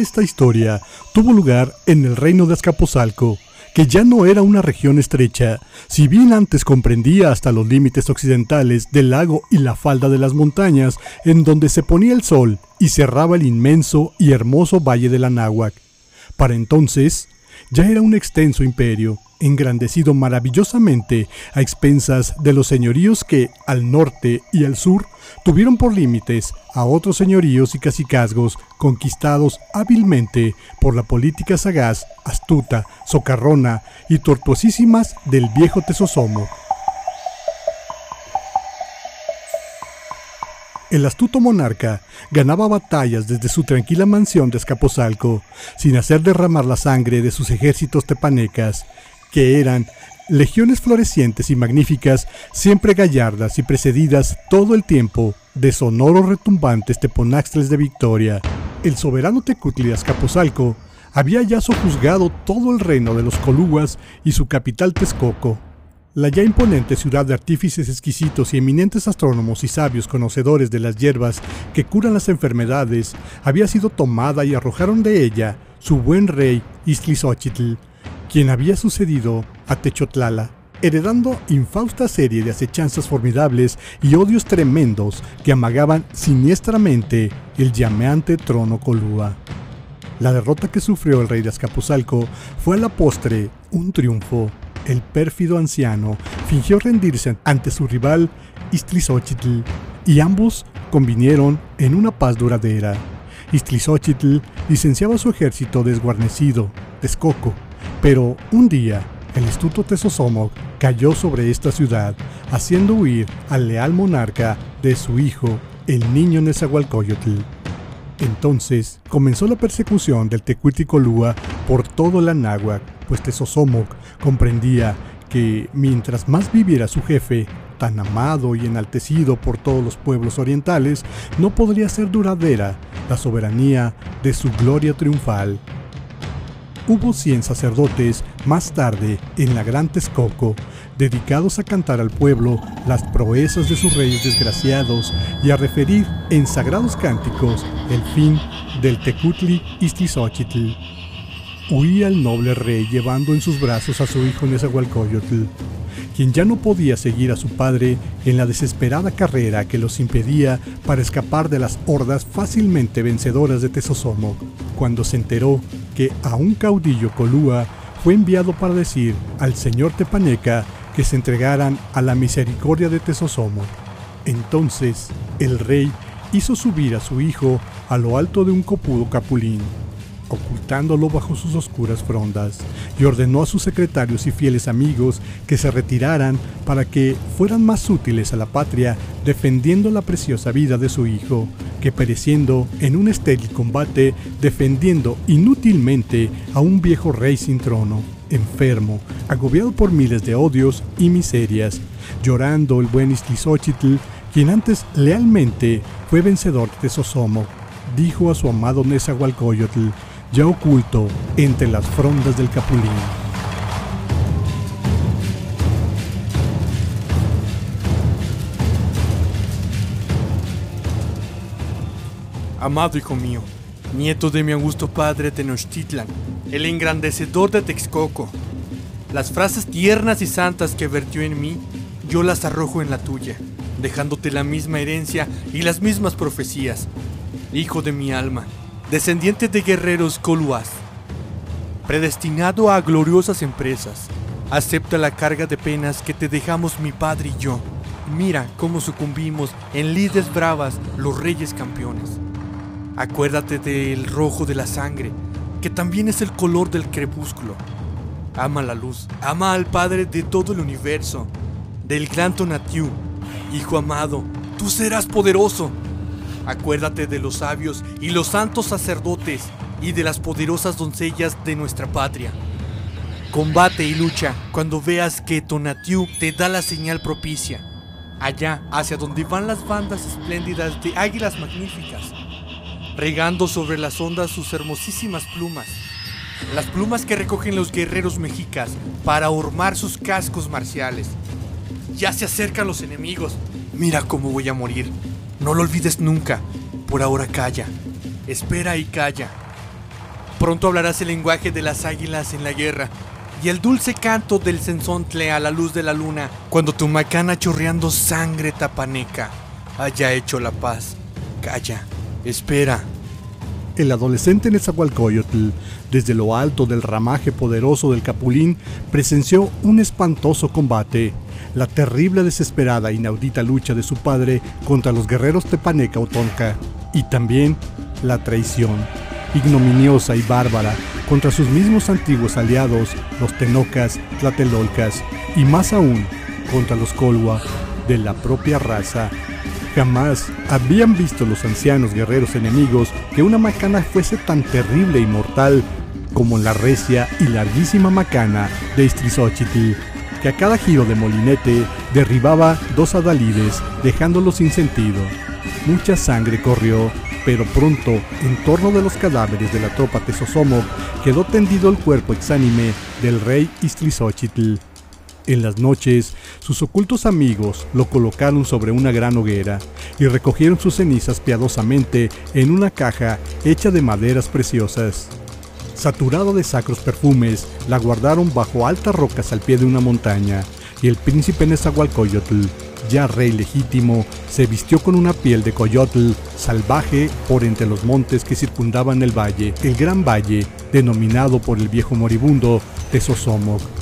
esta historia tuvo lugar en el reino de Azcapotzalco, que ya no era una región estrecha, si bien antes comprendía hasta los límites occidentales del lago y la falda de las montañas, en donde se ponía el sol y cerraba el inmenso y hermoso valle de la Náhuac. Para entonces, ya era un extenso imperio, engrandecido maravillosamente a expensas de los señoríos que, al norte y al sur, tuvieron por límites a otros señoríos y cacicazgos conquistados hábilmente por la política sagaz, astuta, socarrona y tortuosísimas del viejo Tesosomo. El astuto monarca ganaba batallas desde su tranquila mansión de Escapozalco, sin hacer derramar la sangre de sus ejércitos tepanecas, que eran legiones florecientes y magníficas, siempre gallardas y precedidas todo el tiempo de sonoros retumbantes teponaxtles de victoria. El soberano Tecutli Azcapotzalco había ya sojuzgado todo el reino de los Colugas y su capital Texcoco. La ya imponente ciudad de artífices exquisitos y eminentes astrónomos y sabios conocedores de las hierbas que curan las enfermedades había sido tomada y arrojaron de ella su buen rey Iztlizóchitl, quien había sucedido a Techotlala, heredando infausta serie de acechanzas formidables y odios tremendos que amagaban siniestramente el llameante trono Colúa. La derrota que sufrió el rey de Azcapotzalco fue a la postre un triunfo. El pérfido anciano fingió rendirse ante su rival Iztlizóchitl y ambos convinieron en una paz duradera. Iztlizóchitl licenciaba su ejército desguarnecido, Texcoco, pero un día, el astuto Tesosomoc cayó sobre esta ciudad, haciendo huir al leal monarca de su hijo, el niño Nezahualcóyotl. Entonces comenzó la persecución del Tecuiticoluá por todo la náhuac, pues Tesosomoc comprendía que mientras más viviera su jefe, tan amado y enaltecido por todos los pueblos orientales, no podría ser duradera la soberanía de su gloria triunfal hubo 100 sacerdotes más tarde en la Gran Texcoco, dedicados a cantar al pueblo las proezas de sus reyes desgraciados y a referir en sagrados cánticos el fin del Tecutli Iztlizóchitl. Huía el noble rey llevando en sus brazos a su hijo Nezahualcóyotl, quien ya no podía seguir a su padre en la desesperada carrera que los impedía para escapar de las hordas fácilmente vencedoras de Tesosomoc, cuando se enteró que a un caudillo colúa fue enviado para decir al señor Tepaneca que se entregaran a la misericordia de Tesosomo. Entonces el rey hizo subir a su hijo a lo alto de un copudo capulín ocultándolo bajo sus oscuras frondas, y ordenó a sus secretarios y fieles amigos que se retiraran para que fueran más útiles a la patria defendiendo la preciosa vida de su hijo, que pereciendo en un estéril combate defendiendo inútilmente a un viejo rey sin trono, enfermo, agobiado por miles de odios y miserias, llorando el buen Iztlizóchitl, quien antes lealmente fue vencedor de Sosomo, dijo a su amado Nezahualcóyotl, ya oculto entre las frondas del Capulín. Amado hijo mío, nieto de mi augusto padre Tenochtitlan, el engrandecedor de Texcoco, las frases tiernas y santas que vertió en mí, yo las arrojo en la tuya, dejándote la misma herencia y las mismas profecías. Hijo de mi alma, descendiente de guerreros coluas, predestinado a gloriosas empresas. Acepta la carga de penas que te dejamos mi padre y yo. Mira cómo sucumbimos en lides bravas los reyes campeones. Acuérdate del rojo de la sangre, que también es el color del crepúsculo. Ama la luz, ama al Padre de todo el universo, del gran Tonatiu. Hijo amado, tú serás poderoso, Acuérdate de los sabios y los santos sacerdotes y de las poderosas doncellas de nuestra patria. Combate y lucha cuando veas que Tonatiu te da la señal propicia. Allá, hacia donde van las bandas espléndidas de águilas magníficas, regando sobre las ondas sus hermosísimas plumas. Las plumas que recogen los guerreros mexicas para ormar sus cascos marciales. Ya se acercan los enemigos. Mira cómo voy a morir. No lo olvides nunca. Por ahora calla. Espera y calla. Pronto hablarás el lenguaje de las águilas en la guerra y el dulce canto del censontle a la luz de la luna cuando tu macana chorreando sangre tapaneca haya hecho la paz. Calla, espera. El adolescente Nezahualcóyotl, desde lo alto del ramaje poderoso del Capulín, presenció un espantoso combate, la terrible, desesperada, inaudita lucha de su padre contra los guerreros Tepaneca o Tonka, y también la traición, ignominiosa y bárbara, contra sus mismos antiguos aliados, los Tenocas, Tlatelolcas, y más aún, contra los Colwa, de la propia raza. Jamás habían visto los ancianos guerreros enemigos que una macana fuese tan terrible y mortal como la recia y larguísima macana de Istrizóchitl, que a cada giro de molinete derribaba dos adalides, dejándolos sin sentido. Mucha sangre corrió, pero pronto, en torno de los cadáveres de la tropa Tesosomoc, quedó tendido el cuerpo exánime del rey Istrizóchitl. En las noches, sus ocultos amigos lo colocaron sobre una gran hoguera y recogieron sus cenizas piadosamente en una caja hecha de maderas preciosas. Saturado de sacros perfumes, la guardaron bajo altas rocas al pie de una montaña, y el príncipe Nezahualcóyotl, ya rey legítimo, se vistió con una piel de coyotl salvaje por entre los montes que circundaban el valle, el gran valle, denominado por el viejo moribundo Tesosomoc.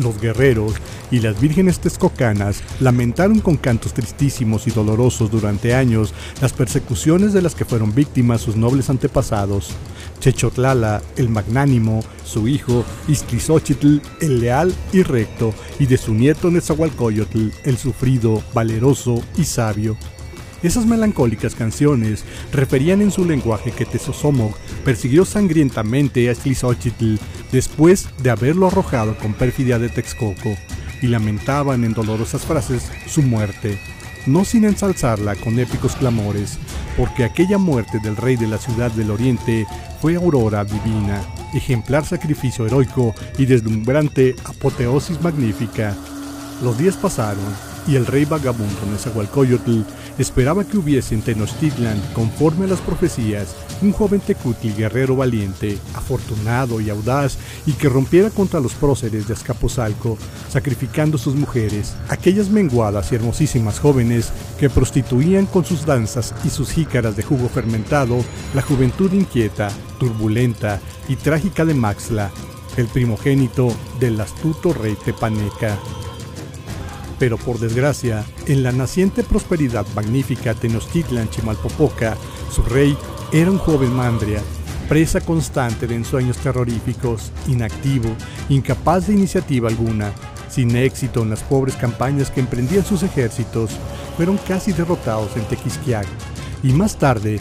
Los guerreros y las vírgenes texcocanas lamentaron con cantos tristísimos y dolorosos durante años las persecuciones de las que fueron víctimas sus nobles antepasados. Chechotlala, el magnánimo, su hijo, Iztlizóchitl, el leal y recto, y de su nieto Nezahualcóyotl, el sufrido, valeroso y sabio. Esas melancólicas canciones referían en su lenguaje que Tezosomoc persiguió sangrientamente a Tlizóchitl después de haberlo arrojado con perfidia de Texcoco, y lamentaban en dolorosas frases su muerte, no sin ensalzarla con épicos clamores, porque aquella muerte del rey de la ciudad del oriente fue aurora divina, ejemplar sacrificio heroico y deslumbrante apoteosis magnífica. Los días pasaron y el rey vagabundo Nezahualcóyotl esperaba que hubiese en Tenochtitlan, conforme a las profecías, un joven tecutli guerrero valiente, afortunado y audaz, y que rompiera contra los próceres de Azcapotzalco, sacrificando sus mujeres, aquellas menguadas y hermosísimas jóvenes que prostituían con sus danzas y sus jícaras de jugo fermentado la juventud inquieta, turbulenta y trágica de Maxla, el primogénito del astuto rey Tepaneca. Pero por desgracia, en la naciente prosperidad magnífica Tenochtitlan Chimalpopoca, su rey era un joven mandria, presa constante de ensueños terroríficos, inactivo, incapaz de iniciativa alguna, sin éxito en las pobres campañas que emprendían sus ejércitos, fueron casi derrotados en Tequisquiac, y más tarde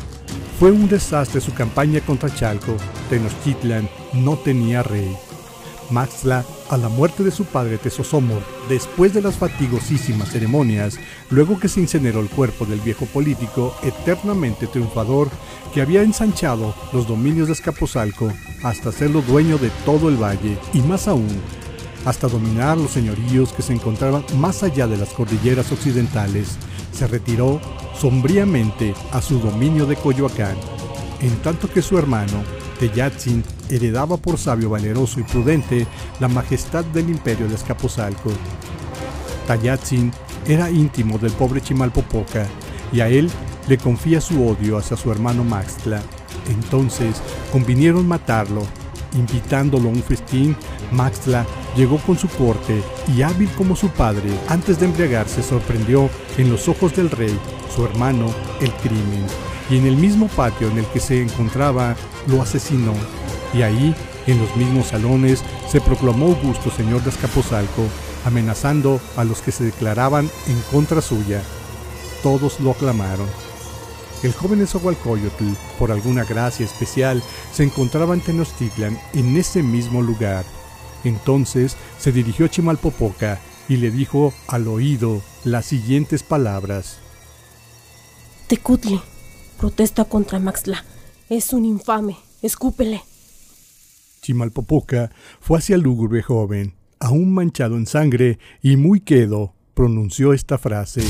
fue un desastre su campaña contra Chalco, Tenochtitlan no tenía rey. Maxla, a la muerte de su padre Tesosomo, después de las fatigosísimas ceremonias, luego que se incineró el cuerpo del viejo político eternamente triunfador que había ensanchado los dominios de Escaposalco hasta hacerlo dueño de todo el valle y más aún, hasta dominar los señoríos que se encontraban más allá de las cordilleras occidentales, se retiró sombríamente a su dominio de Coyoacán, en tanto que su hermano, Teyatzin, heredaba por sabio, valeroso y prudente la majestad del imperio de Escaposalco. Tayatzin era íntimo del pobre Chimalpopoca y a él le confía su odio hacia su hermano Maxtla. Entonces convinieron matarlo. Invitándolo a un festín, Maxtla llegó con su corte y hábil como su padre, antes de embriagarse sorprendió en los ojos del rey, su hermano, el crimen, y en el mismo patio en el que se encontraba lo asesinó y ahí, en los mismos salones, se proclamó Augusto señor de Escaposalco, amenazando a los que se declaraban en contra suya. Todos lo aclamaron. El joven Esahualcoyotl, por alguna gracia especial, se encontraba en Tenochtitlan en ese mismo lugar. Entonces se dirigió a Chimalpopoca y le dijo al oído las siguientes palabras. Tecutli, protesta contra Maxla. Es un infame. Escúpele. Chimalpopoca fue hacia el lúgubre joven, aún manchado en sangre y muy quedo, pronunció esta frase.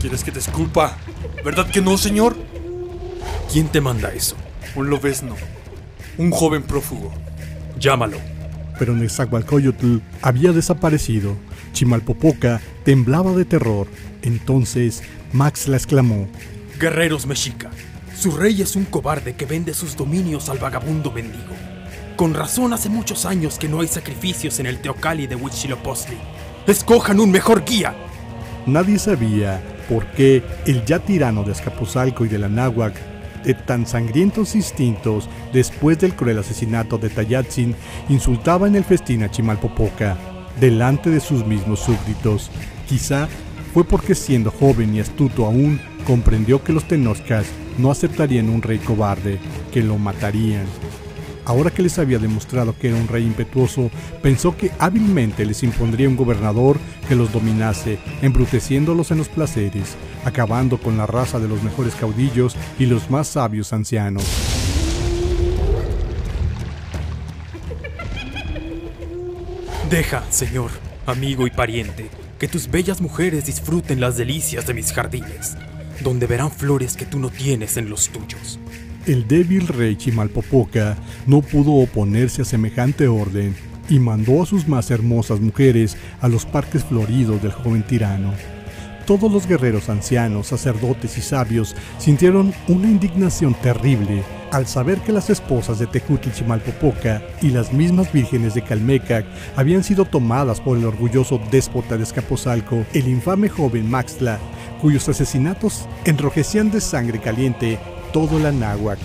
¿Quieres que te esculpa? ¿Verdad que no, señor? ¿Quién te manda eso? un lobesno, un joven prófugo. Llámalo. Pero Nezahualcóyotl había desaparecido. Chimalpopoca temblaba de terror. Entonces Max la exclamó. Guerreros mexica, su rey es un cobarde que vende sus dominios al vagabundo mendigo. Con razón hace muchos años que no hay sacrificios en el Teocali de Huitzilopochtli. Escojan un mejor guía. Nadie sabía por qué el ya tirano de Azcapotzalco y de la Náhuac, de tan sangrientos instintos después del cruel asesinato de Tayatzin, insultaba en el festín a Chimalpopoca, delante de sus mismos súbditos. Quizá fue porque siendo joven y astuto aún, comprendió que los Tenochcas no aceptarían un rey cobarde, que lo matarían. Ahora que les había demostrado que era un rey impetuoso, pensó que hábilmente les impondría un gobernador que los dominase, embruteciéndolos en los placeres, acabando con la raza de los mejores caudillos y los más sabios ancianos. Deja, señor, amigo y pariente, que tus bellas mujeres disfruten las delicias de mis jardines, donde verán flores que tú no tienes en los tuyos. El débil rey Chimalpopoca no pudo oponerse a semejante orden y mandó a sus más hermosas mujeres a los parques floridos del joven tirano. Todos los guerreros ancianos, sacerdotes y sabios sintieron una indignación terrible al saber que las esposas de Tecutli Chimalpopoca y las mismas vírgenes de Calmecac habían sido tomadas por el orgulloso déspota de Escaposalco, el infame joven Maxtla, cuyos asesinatos enrojecían de sangre caliente todo la náhuac.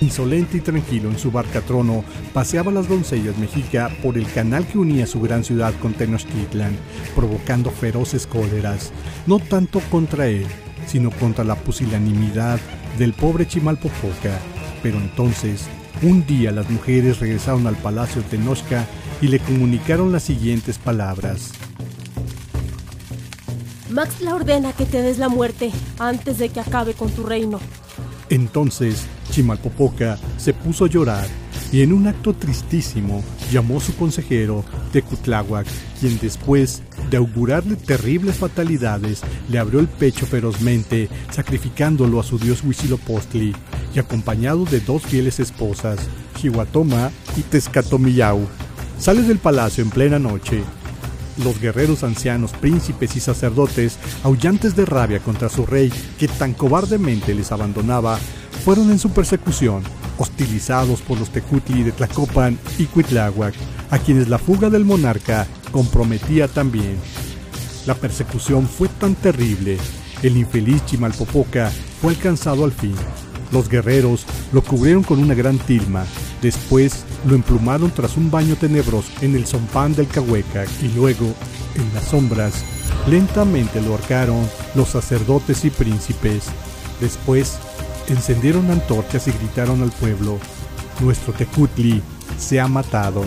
Insolente y tranquilo en su barca trono, paseaba las doncellas mexica por el canal que unía su gran ciudad con Tenochtitlan, provocando feroces cóleras, no tanto contra él, sino contra la pusilanimidad del pobre Chimalpopoca. Pero entonces, un día las mujeres regresaron al palacio de Tenochca y le comunicaron las siguientes palabras. Max la ordena que te des la muerte antes de que acabe con tu reino. Entonces Chimalpopoca se puso a llorar y en un acto tristísimo llamó su consejero Tecutláhuac, quien después de augurarle terribles fatalidades le abrió el pecho ferozmente, sacrificándolo a su dios Huitzilopochtli y acompañado de dos fieles esposas, Chihuatoma y Tezcatomillau. Sale del palacio en plena noche los guerreros ancianos, príncipes y sacerdotes, aullantes de rabia contra su rey que tan cobardemente les abandonaba, fueron en su persecución, hostilizados por los Tecutli de Tlacopan y Cuitláhuac, a quienes la fuga del monarca comprometía también. La persecución fue tan terrible, el infeliz Chimalpopoca fue alcanzado al fin. Los guerreros lo cubrieron con una gran tilma, después lo emplumaron tras un baño tenebroso en el zompán del Cahueca y luego, en las sombras, lentamente lo ahorcaron los sacerdotes y príncipes. Después, encendieron antorchas y gritaron al pueblo, nuestro Tecutli se ha matado.